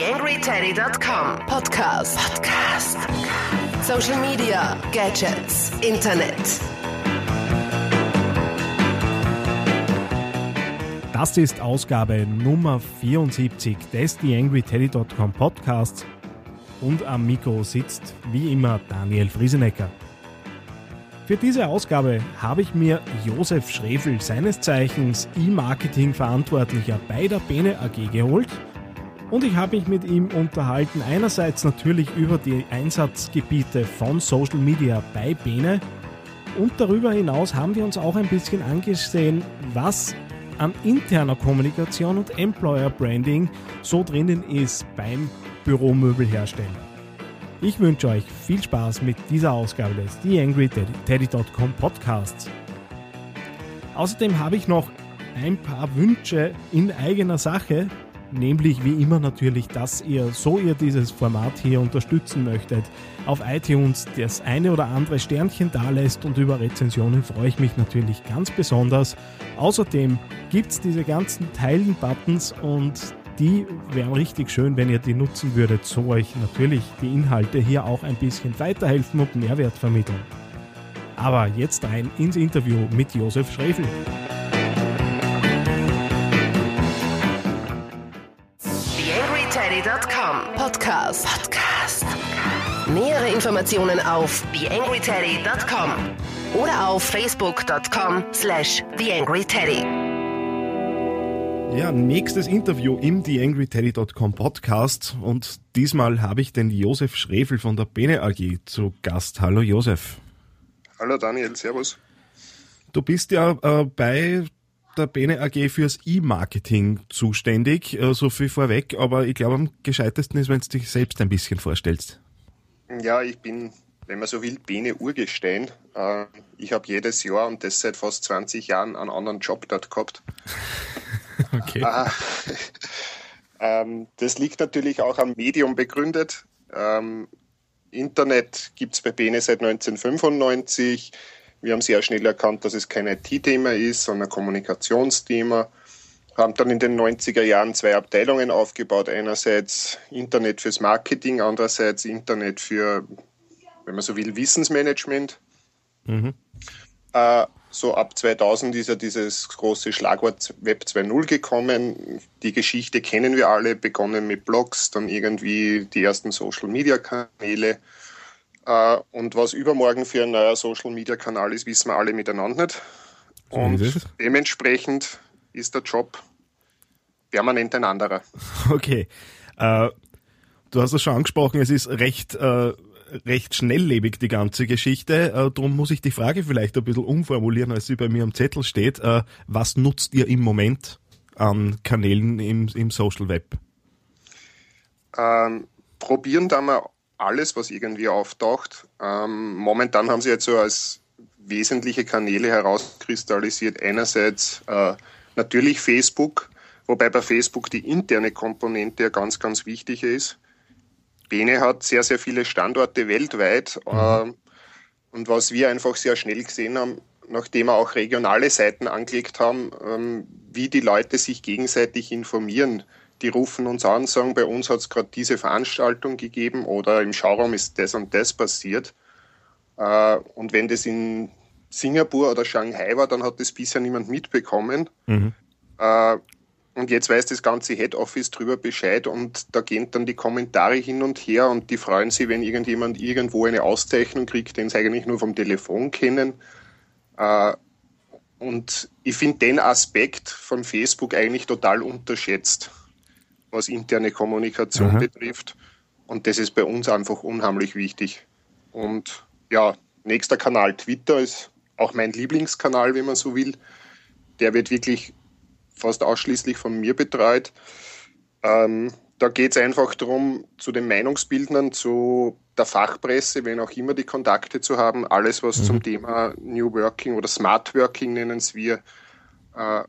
TheAngryTeddy.com Podcast. Podcast. Social Media, Gadgets, Internet. Das ist Ausgabe Nummer 74 des TheAngryTeddy.com Podcasts und am Mikro sitzt wie immer Daniel Friesenecker. Für diese Ausgabe habe ich mir Josef Schrefel, seines Zeichens E-Marketing-Verantwortlicher bei der Bene AG geholt und ich habe mich mit ihm unterhalten, einerseits natürlich über die Einsatzgebiete von Social Media bei Bene und darüber hinaus haben wir uns auch ein bisschen angesehen, was an interner Kommunikation und Employer Branding so drinnen ist beim Büromöbelhersteller. Ich wünsche euch viel Spaß mit dieser Ausgabe des TheAngryTeddy.com Podcasts. Außerdem habe ich noch ein paar Wünsche in eigener Sache, nämlich wie immer natürlich, dass ihr, so ihr dieses Format hier unterstützen möchtet, auf iTunes das eine oder andere Sternchen da lässt und über Rezensionen freue ich mich natürlich ganz besonders. Außerdem gibt es diese ganzen Teilen-Buttons und die wären richtig schön, wenn ihr die nutzen würdet, so euch natürlich die Inhalte hier auch ein bisschen weiterhelfen und Mehrwert vermitteln. Aber jetzt rein ins Interview mit Josef Schrefel. Podcast. Podcast. Nähere Informationen auf TheAngryTeddy.com oder auf Facebook.com slash TheAngryTeddy. Ja, nächstes Interview im TheAngryTeddy.com Podcast und diesmal habe ich den Josef Schrefel von der Bene AG zu Gast. Hallo Josef. Hallo Daniel, servus. Du bist ja äh, bei der Bene AG fürs E-Marketing zuständig, äh, so viel vorweg, aber ich glaube am gescheitesten ist, wenn du dich selbst ein bisschen vorstellst. Ja, ich bin, wenn man so will, Bene Urgestein. Äh, ich habe jedes Jahr und das seit fast 20 Jahren einen anderen Job dort gehabt. okay. Äh, ähm, das liegt natürlich auch am Medium begründet. Ähm, Internet gibt es bei Bene seit 1995. Wir haben sehr schnell erkannt, dass es kein IT-Thema ist, sondern ein Kommunikationsthema. Haben dann in den 90er Jahren zwei Abteilungen aufgebaut. Einerseits Internet fürs Marketing, andererseits Internet für, wenn man so will, Wissensmanagement. Mhm. Äh, so ab 2000 ist ja dieses große Schlagwort Web 2.0 gekommen. Die Geschichte kennen wir alle, begonnen mit Blogs, dann irgendwie die ersten Social-Media-Kanäle. Äh, und was übermorgen für ein neuer Social-Media-Kanal ist, wissen wir alle miteinander nicht. Und ist dementsprechend ist der Job permanent ein anderer. Okay. Äh, du hast es schon angesprochen, es ist recht, äh, recht schnelllebig, die ganze Geschichte. Äh, darum muss ich die Frage vielleicht ein bisschen umformulieren, als sie bei mir am Zettel steht. Äh, was nutzt ihr im Moment an Kanälen im, im Social Web? Ähm, probieren da mal alles, was irgendwie auftaucht. Ähm, momentan haben sie jetzt so als wesentliche Kanäle herauskristallisiert. Einerseits äh, natürlich Facebook, wobei bei Facebook die interne Komponente ja ganz, ganz wichtig ist. Bene hat sehr, sehr viele Standorte weltweit. Ähm, und was wir einfach sehr schnell gesehen haben, nachdem wir auch regionale Seiten angelegt haben, ähm, wie die Leute sich gegenseitig informieren. Die rufen uns an, sagen, bei uns hat es gerade diese Veranstaltung gegeben oder im Schauraum ist das und das passiert. Äh, und wenn das in Singapur oder Shanghai war, dann hat das bisher niemand mitbekommen. Mhm. Äh, und jetzt weiß das ganze Head Office drüber Bescheid und da gehen dann die Kommentare hin und her und die freuen sich, wenn irgendjemand irgendwo eine Auszeichnung kriegt, den sie eigentlich nur vom Telefon kennen. Äh, Und ich finde den Aspekt von Facebook eigentlich total unterschätzt, was interne Kommunikation Aha. betrifft. Und das ist bei uns einfach unheimlich wichtig. Und ja, nächster Kanal Twitter ist auch mein Lieblingskanal, wenn man so will. Der wird wirklich fast ausschließlich von mir betreut. Ähm, da geht es einfach darum, zu den Meinungsbildnern, zu der Fachpresse, wenn auch immer die Kontakte zu haben, alles, was zum Thema New Working oder Smart Working nennen es wir, äh,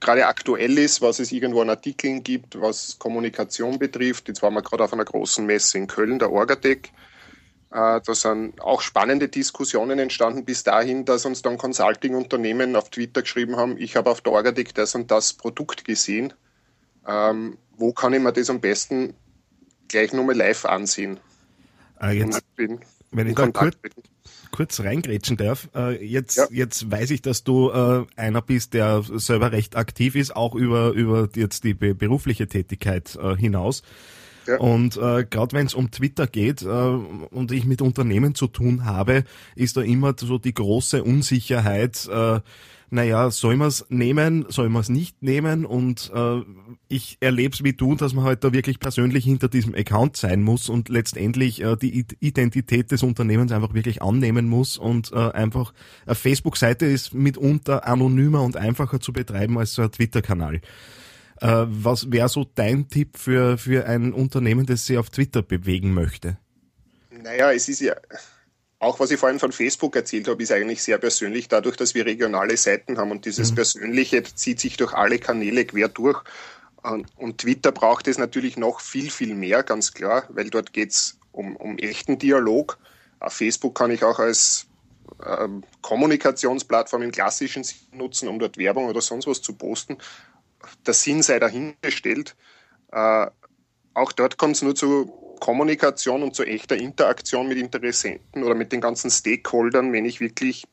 gerade aktuell ist, was es irgendwo an Artikeln gibt, was Kommunikation betrifft. Jetzt waren wir gerade auf einer großen Messe in Köln, der Orgatec. Äh, Da sind auch spannende Diskussionen entstanden bis dahin, dass uns dann Consulting-Unternehmen auf Twitter geschrieben haben, ich habe auf der Orgatec das und das Produkt gesehen, ähm, wo kann ich mir das am besten gleich nochmal live ansehen? Äh, jetzt, wenn ich da kurz, kurz reingrätschen darf, äh, jetzt, ja. jetzt weiß ich, dass du äh, einer bist, der selber recht aktiv ist, auch über, über jetzt die berufliche Tätigkeit äh, hinaus. Und äh, gerade wenn es um Twitter geht äh, und ich mit Unternehmen zu tun habe, ist da immer so die große Unsicherheit, äh, naja, soll man es nehmen, soll man es nicht nehmen und äh, ich erlebe es wie du, dass man halt da wirklich persönlich hinter diesem Account sein muss und letztendlich äh, die Identität des Unternehmens einfach wirklich annehmen muss und äh, einfach eine Facebook-Seite ist mitunter anonymer und einfacher zu betreiben als so ein Twitter-Kanal. Äh, was wäre so dein Tipp für, für ein Unternehmen, das sich auf Twitter bewegen möchte? Naja, es ist ja, auch was ich vorhin von Facebook erzählt habe, ist eigentlich sehr persönlich, dadurch, dass wir regionale Seiten haben und dieses mhm. Persönliche zieht sich durch alle Kanäle quer durch. Und Twitter braucht es natürlich noch viel, viel mehr, ganz klar, weil dort geht es um, um echten Dialog. Auf Facebook kann ich auch als ähm, Kommunikationsplattform im klassischen Sinn nutzen, um dort Werbung oder sonst was zu posten der Sinn sei dahingestellt. Äh, auch dort kommt es nur zu Kommunikation und zu echter Interaktion mit Interessenten oder mit den ganzen Stakeholdern, wenn ich wirklich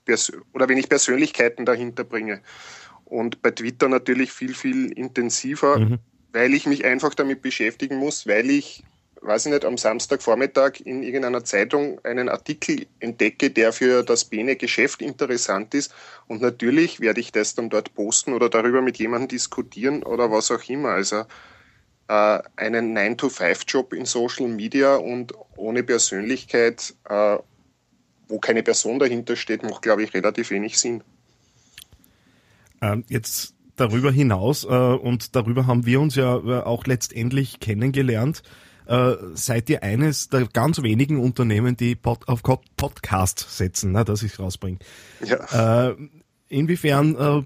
oder wenn ich Persönlichkeiten dahinter bringe. Und bei Twitter natürlich viel, viel intensiver, mhm. weil ich mich einfach damit beschäftigen muss, weil ich weiß ich nicht, am Samstagvormittag in irgendeiner Zeitung einen Artikel entdecke, der für das Bene-Geschäft interessant ist. Und natürlich werde ich das dann dort posten oder darüber mit jemandem diskutieren oder was auch immer. Also äh, einen 9-to-5-Job in Social Media und ohne Persönlichkeit, äh, wo keine Person dahinter steht, macht, glaube ich, relativ wenig Sinn. Ähm, jetzt darüber hinaus, äh, und darüber haben wir uns ja äh, auch letztendlich kennengelernt, äh, seid ihr eines der ganz wenigen Unternehmen, die Pod auf Podcast setzen, ne, dass ich es rausbringe. Ja. Äh, inwiefern äh,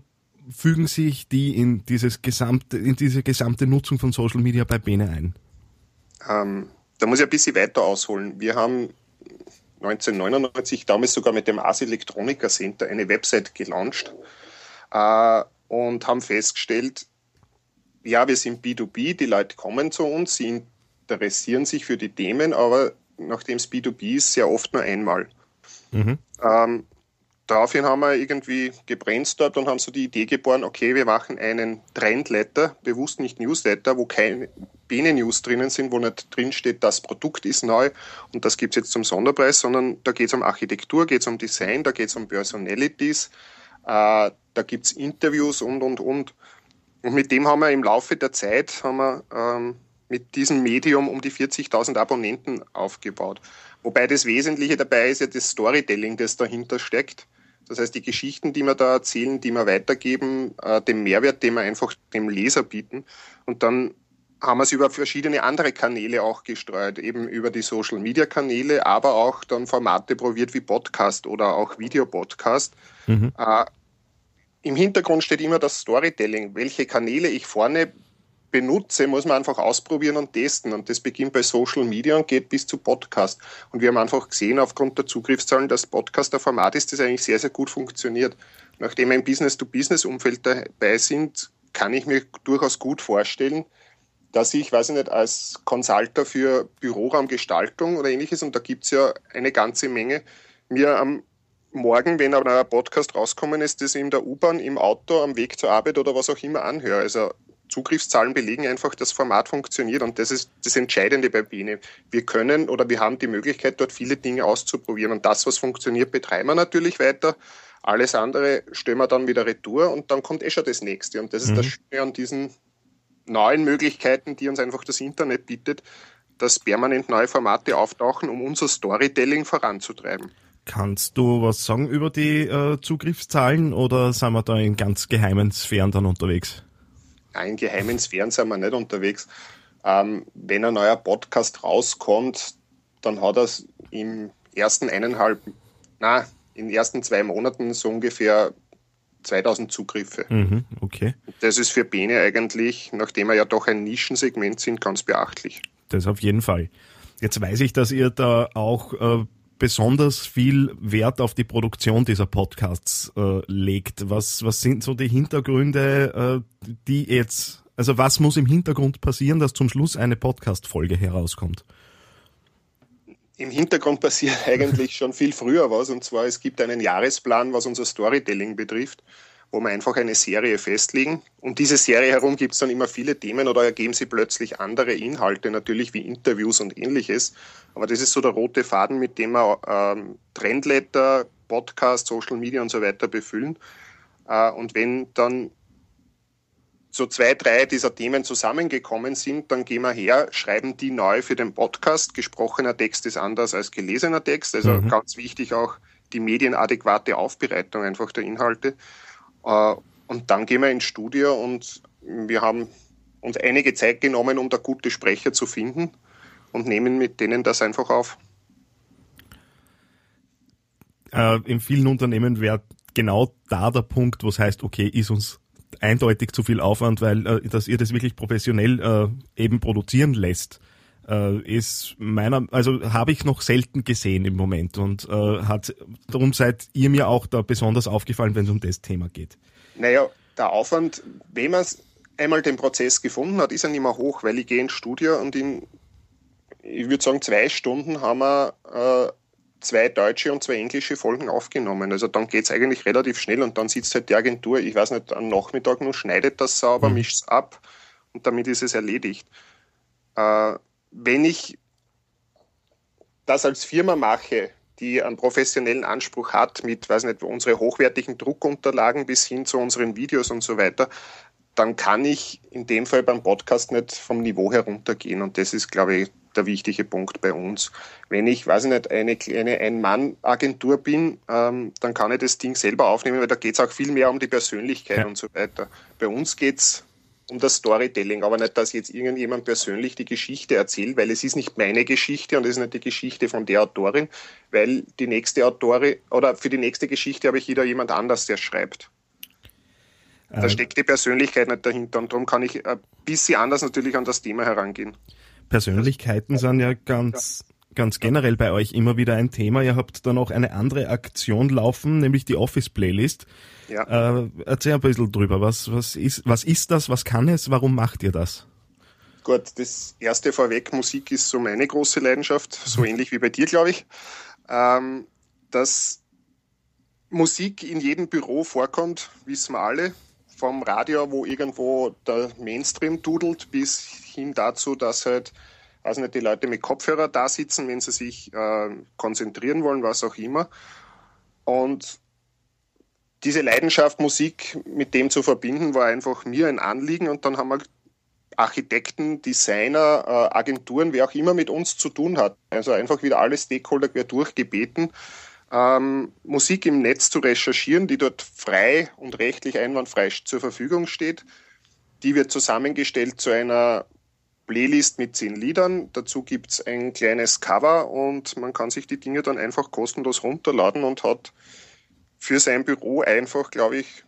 fügen sich die in dieses gesamte, in diese gesamte Nutzung von Social Media bei Bene ein? Ähm, da muss ich ein bisschen weiter ausholen. Wir haben 1999 damals sogar mit dem ASI Electronica Center eine Website gelauncht äh, und haben festgestellt, ja, wir sind B2B, die Leute kommen zu uns, sie interessieren sich für die Themen, aber nachdem es B2B ist, sehr oft nur einmal. Mhm. Ähm, daraufhin haben wir irgendwie gebrainstormt und haben so die Idee geboren, okay, wir machen einen Trendletter, bewusst nicht Newsletter, wo keine Bene-News drinnen sind, wo nicht drin steht, das Produkt ist neu und das gibt es jetzt zum Sonderpreis, sondern da geht es um Architektur, geht es um Design, da geht es um Personalities, äh, da gibt es Interviews und, und, und. Und mit dem haben wir im Laufe der Zeit haben wir, ähm, mit diesem Medium um die 40.000 Abonnenten aufgebaut. Wobei das Wesentliche dabei ist ja das Storytelling, das dahinter steckt. Das heißt, die Geschichten, die wir da erzählen, die wir weitergeben, äh, den Mehrwert, den wir einfach dem Leser bieten. Und dann haben wir es über verschiedene andere Kanäle auch gestreut, eben über die Social Media Kanäle, aber auch dann Formate probiert wie Podcast oder auch Videopodcast. Mhm. Äh, Im Hintergrund steht immer das Storytelling, welche Kanäle ich vorne benutze, muss man einfach ausprobieren und testen. Und das beginnt bei Social Media und geht bis zu Podcast. Und wir haben einfach gesehen, aufgrund der Zugriffszahlen, dass Podcast ein Format ist, das eigentlich sehr, sehr gut funktioniert. Nachdem wir im Business-to-Business-Umfeld dabei sind, kann ich mir durchaus gut vorstellen, dass ich, weiß ich nicht, als Consulter für Büroraumgestaltung oder ähnliches, und da gibt es ja eine ganze Menge, mir am Morgen, wenn aber ein Podcast rauskommen ist, das in der U-Bahn, im Auto, am Weg zur Arbeit oder was auch immer anhöre. Also Zugriffszahlen belegen einfach, das Format funktioniert und das ist das Entscheidende bei Biene. Wir können oder wir haben die Möglichkeit, dort viele Dinge auszuprobieren und das, was funktioniert, betreiben wir natürlich weiter. Alles andere stellen wir dann wieder retour und dann kommt eh schon das nächste. Und das ist mhm. das Schöne an diesen neuen Möglichkeiten, die uns einfach das Internet bietet, dass permanent neue Formate auftauchen, um unser Storytelling voranzutreiben. Kannst du was sagen über die äh, Zugriffszahlen oder sind wir da in ganz geheimen Sphären dann unterwegs? In geheimen Sphären sind wir nicht unterwegs. Ähm, wenn ein neuer Podcast rauskommt, dann hat er im ersten eineinhalb, na, in den ersten zwei Monaten so ungefähr 2000 Zugriffe. Mhm, okay. Das ist für Bene eigentlich, nachdem wir ja doch ein Nischensegment sind, ganz beachtlich. Das auf jeden Fall. Jetzt weiß ich, dass ihr da auch äh, besonders viel Wert auf die Produktion dieser Podcasts äh, legt. Was, was sind so die Hintergründe, äh, die jetzt Also was muss im Hintergrund passieren, dass zum Schluss eine Podcast-Folge herauskommt? Im Hintergrund passiert eigentlich schon viel früher was. Und zwar, es gibt einen Jahresplan, was unser Storytelling betrifft, wo wir einfach eine Serie festlegen. Um diese Serie herum gibt es dann immer viele Themen oder ergeben sie plötzlich andere Inhalte, natürlich wie Interviews und ähnliches. Aber das ist so der rote Faden, mit dem wir ähm, Trendletter, Podcast, Social Media und so weiter befüllen. Äh, und wenn dann so zwei, drei dieser Themen zusammengekommen sind, dann gehen wir her, schreiben die neu für den Podcast. Gesprochener Text ist anders als gelesener Text. Also mhm. ganz wichtig auch die medienadäquate Aufbereitung einfach der Inhalte. Äh, und dann gehen wir ins Studio und wir haben uns einige Zeit genommen, um da gute Sprecher zu finden und nehmen mit denen das einfach auf. Äh, in vielen Unternehmen wäre genau da der Punkt, wo es heißt, okay, ist uns eindeutig zu viel Aufwand, weil äh, dass ihr das wirklich professionell eben produzieren lässt, äh, ist meiner, also habe ich noch selten gesehen im Moment und äh, hat darum seid ihr mir auch da besonders aufgefallen, wenn es um das Thema geht. Naja, der Aufwand, wenn man einmal den Prozess gefunden hat, ist ja nicht mehr hoch, weil ich gehe ins Studio und in, ich würde sagen, zwei Stunden haben wir äh, zwei deutsche und zwei englische Folgen aufgenommen. Also dann geht es eigentlich relativ schnell und dann sitzt halt die Agentur, ich weiß nicht, am Nachmittag nur schneidet das sauber, mhm. mischt es ab und damit ist es erledigt. Äh, wenn ich das als Firma mache, die einen professionellen Anspruch hat, mit, weiß nicht, unsere hochwertigen Druckunterlagen bis hin zu unseren Videos und so weiter, dann kann ich in dem Fall beim Podcast nicht vom Niveau heruntergehen. Und das ist, glaube ich, der wichtige Punkt bei uns. Wenn ich, weiß ich nicht, eine kleine Ein-Mann-Agentur bin, ähm, dann kann ich das Ding selber aufnehmen, weil da geht es auch viel mehr um die Persönlichkeit ja. und so weiter. Bei uns geht es um das Storytelling, aber nicht, dass jetzt irgendjemand persönlich die Geschichte erzählt, weil es ist nicht meine Geschichte und es ist nicht die Geschichte von der Autorin, weil die nächste Autorin oder für die nächste Geschichte habe ich wieder jemand anders, der schreibt. Da ähm. steckt die Persönlichkeit nicht dahinter und darum kann ich ein bisschen anders natürlich an das Thema herangehen. Persönlichkeiten sind ja ganz, ganz generell bei euch immer wieder ein Thema. Ihr habt dann auch eine andere Aktion laufen, nämlich die Office Playlist. Ja. Äh, erzähl ein bisschen drüber. Was, was, ist, was ist das? Was kann es? Warum macht ihr das? Gut, das erste vorweg, Musik ist so meine große Leidenschaft, so ähnlich wie bei dir, glaube ich. Ähm, dass Musik in jedem Büro vorkommt, wissen wir alle. Vom Radio, wo irgendwo der Mainstream dudelt, bis hin dazu, dass halt, also nicht die Leute mit Kopfhörer da sitzen, wenn sie sich äh, konzentrieren wollen, was auch immer. Und diese Leidenschaft, Musik mit dem zu verbinden, war einfach mir ein Anliegen. Und dann haben wir Architekten, Designer, äh, Agenturen, wer auch immer mit uns zu tun hat. Also einfach wieder alle Stakeholder quer durchgebeten, ähm, Musik im Netz zu recherchieren, die dort frei und rechtlich einwandfrei zur Verfügung steht. Die wird zusammengestellt zu einer Playlist mit zehn Liedern. Dazu gibt es ein kleines Cover und man kann sich die Dinge dann einfach kostenlos runterladen und hat für sein Büro einfach, glaube ich,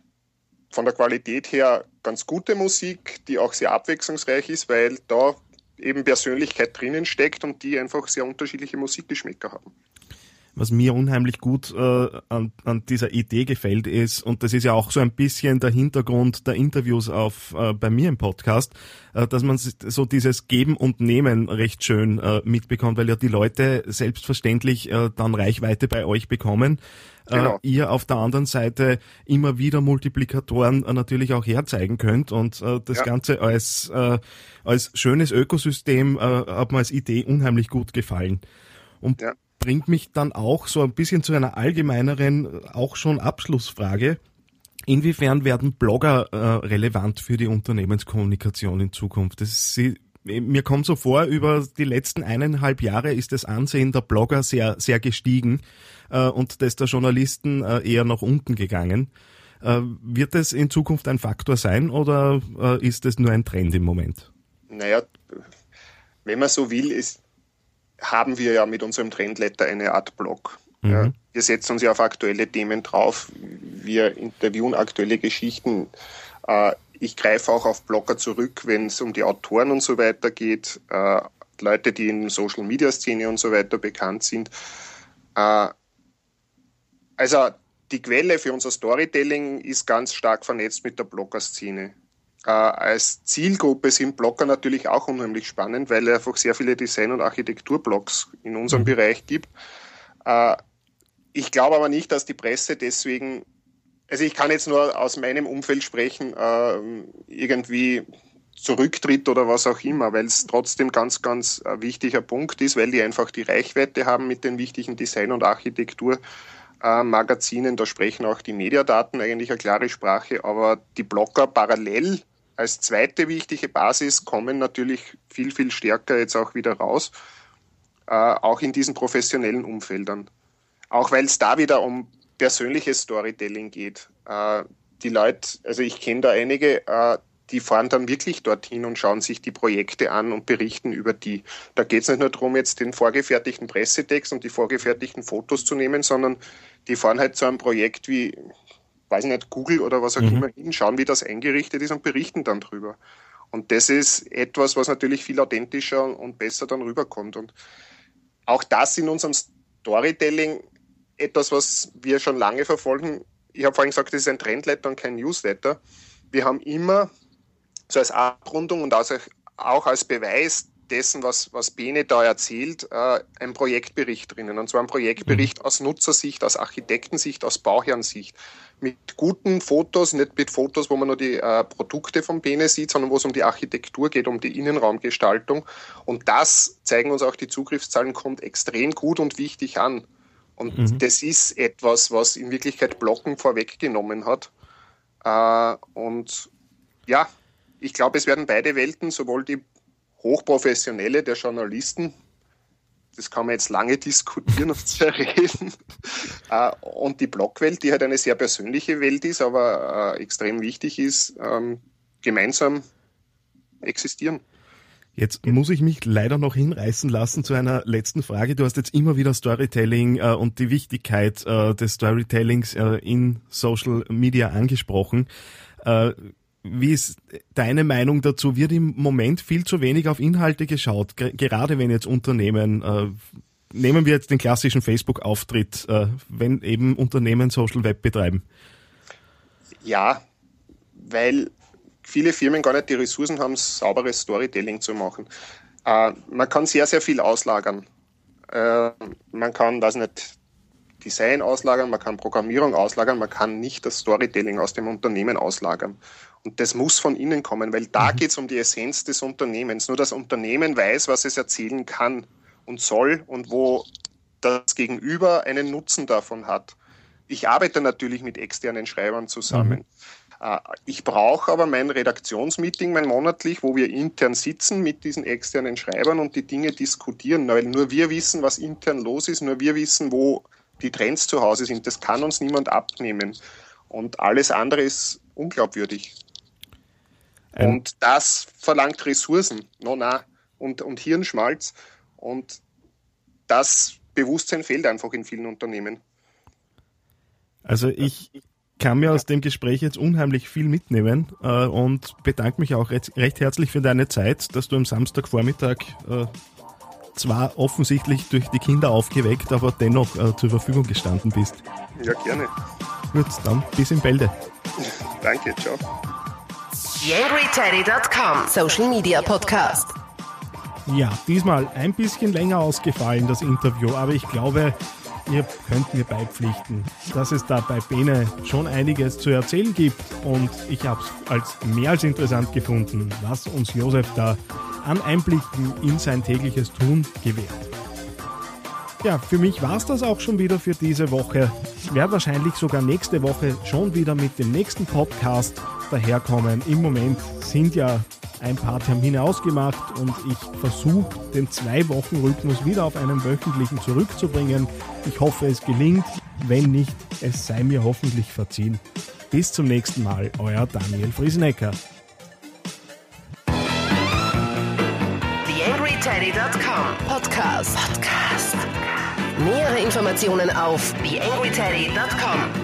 von der Qualität her ganz gute Musik, die auch sehr abwechslungsreich ist, weil da eben Persönlichkeit drinnen steckt und die einfach sehr unterschiedliche Musikgeschmäcker haben was mir unheimlich gut äh, an, an dieser Idee gefällt ist, und das ist ja auch so ein bisschen der Hintergrund der Interviews auf äh, bei mir im Podcast, äh, dass man so dieses Geben und Nehmen recht schön äh, mitbekommt, weil ja die Leute selbstverständlich äh, dann Reichweite bei euch bekommen. Äh, genau. Äh, ihr auf der anderen Seite immer wieder Multiplikatoren äh, natürlich auch herzeigen könnt und äh, das ja. Ganze als, äh, als schönes Ökosystem äh, hat mir als Idee unheimlich gut gefallen. Und ja bringt mich dann auch so ein bisschen zu einer allgemeineren, auch schon Abschlussfrage. Inwiefern werden Blogger äh, relevant für die Unternehmenskommunikation in Zukunft? Das ist, sie, mir kommt so vor, über die letzten eineinhalb Jahre ist das Ansehen der Blogger sehr, sehr gestiegen äh, und das der Journalisten äh, eher nach unten gegangen. Äh, wird es in Zukunft ein Faktor sein oder äh, ist es nur ein Trend im Moment? Naja, wenn man so will, ist haben wir ja mit unserem Trendletter eine Art Blog. Mhm. Ja, wir setzen uns ja auf aktuelle Themen drauf. Wir interviewen aktuelle Geschichten. Äh, ich greife auch auf Blogger zurück, wenn es um die Autoren und so weiter geht. Äh, Leute, die in Social Media Szene und so weiter bekannt sind. Äh, also die Quelle für unser Storytelling ist ganz stark vernetzt mit der Blogger-Szene. Äh, als Zielgruppe sind Blogger natürlich auch unheimlich spannend, weil es einfach sehr viele Design- und Architekturblogs in unserem mhm. Bereich gibt. Äh, ich glaube aber nicht, dass die Presse deswegen, also ich kann jetzt nur aus meinem Umfeld sprechen, äh, irgendwie zurücktritt oder was auch immer, weil es trotzdem ganz, ganz ein wichtiger Punkt ist, weil die einfach die Reichweite haben mit den wichtigen Design- und Architekturmagazinen. Da sprechen auch die Mediadaten eigentlich eine klare Sprache, aber die Blogger parallel als zweite wichtige Basis kommen natürlich viel, viel stärker jetzt auch wieder raus, äh, auch in diesen professionellen Umfeldern. Auch weil es da wieder um persönliches Storytelling geht. Äh, die Leute, also ich kenne da einige, äh, die fahren dann wirklich dorthin und schauen sich die Projekte an und berichten über die. Da geht es nicht nur darum, jetzt den vorgefertigten Pressetext und die vorgefertigten Fotos zu nehmen, sondern die fahren halt zu einem Projekt wie weiß ich nicht, Google oder was auch mhm. immer hinschauen, wie das eingerichtet ist und berichten dann drüber. Und das ist etwas, was natürlich viel authentischer und besser dann rüberkommt. Und auch das in unserem Storytelling etwas, was wir schon lange verfolgen. Ich habe vorhin gesagt, das ist ein Trendletter und kein Newsletter. Wir haben immer so als Abrundung und auch als Beweis dessen, was, was Bene da erzählt, äh, ein Projektbericht drinnen. Und zwar ein Projektbericht mhm. aus Nutzersicht, aus Architektensicht, aus Bauherrensicht. Mit guten Fotos, nicht mit Fotos, wo man nur die äh, Produkte von Bene sieht, sondern wo es um die Architektur geht, um die Innenraumgestaltung. Und das zeigen uns auch die Zugriffszahlen, kommt extrem gut und wichtig an. Und mhm. das ist etwas, was in Wirklichkeit Blocken vorweggenommen hat. Äh, und ja, ich glaube, es werden beide Welten, sowohl die Hochprofessionelle der Journalisten, das kann man jetzt lange diskutieren und zerreden, äh, und die Blogwelt, die halt eine sehr persönliche Welt ist, aber äh, extrem wichtig ist, ähm, gemeinsam existieren. Jetzt muss ich mich leider noch hinreißen lassen zu einer letzten Frage. Du hast jetzt immer wieder Storytelling äh, und die Wichtigkeit des Storytellings in Social Media angesprochen. Wie ist deine Meinung dazu? Wird im Moment viel zu wenig auf Inhalte geschaut, gerade wenn jetzt Unternehmen, äh, nehmen wir jetzt den klassischen Facebook-Auftritt, äh, wenn eben Unternehmen Social Web betreiben? Ja, weil viele Firmen gar nicht die Ressourcen haben, sauberes Storytelling zu machen. Äh, man kann sehr, sehr viel auslagern. Äh, man kann, weiß nicht, Design auslagern, man kann Programmierung auslagern, man kann nicht das Storytelling aus dem Unternehmen auslagern. Und das muss von innen kommen, weil da mhm. geht es um die Essenz des Unternehmens. Nur das Unternehmen weiß, was es erzählen kann und soll und wo das Gegenüber einen Nutzen davon hat. Ich arbeite natürlich mit externen Schreibern zusammen. Mhm. Äh, ich brauche aber mein Redaktionsmeeting, mein monatlich, wo wir intern sitzen mit diesen externen Schreibern und die Dinge diskutieren, weil nur wir wissen, was intern los ist, nur wir wissen, wo die Trends zu Hause sind. Das kann uns niemand abnehmen. Und alles andere ist unglaubwürdig. Ähm. Und das verlangt Ressourcen, no, na, und, und Hirnschmalz. Und das Bewusstsein fehlt einfach in vielen Unternehmen. Also ich kann mir aus dem Gespräch jetzt unheimlich viel mitnehmen äh, und bedanke mich auch recht, recht, herzlich für deine Zeit, dass du am Samstagvormittag äh, zwar offensichtlich durch die Kinder aufgeweckt, aber dennoch äh, zur Verfügung gestanden bist. Ja, gerne. Gut, dann bis in Bälde. Danke, ciao. YangryTeddy.com Social Media Podcast. Ja, diesmal ein bisschen länger ausgefallen, das Interview, aber ich glaube, ihr könnt mir beipflichten, dass es da bei Bene schon einiges zu erzählen gibt und ich habe es als mehr als interessant gefunden, was uns Josef da an Einblicken in sein tägliches Tun gewährt. Ja, für mich war es das auch schon wieder für diese Woche. Ich werde wahrscheinlich sogar nächste Woche schon wieder mit dem nächsten Podcast daherkommen. Im Moment sind ja ein paar Termine ausgemacht und ich versuche den Zwei-Wochen-Rhythmus wieder auf einen wöchentlichen zurückzubringen. Ich hoffe, es gelingt. Wenn nicht, es sei mir hoffentlich verziehen. Bis zum nächsten Mal, euer Daniel Friesenecker. TheAngryTeddy.com Podcast. Podcast. Nähere Informationen auf TheAngryTeddy.com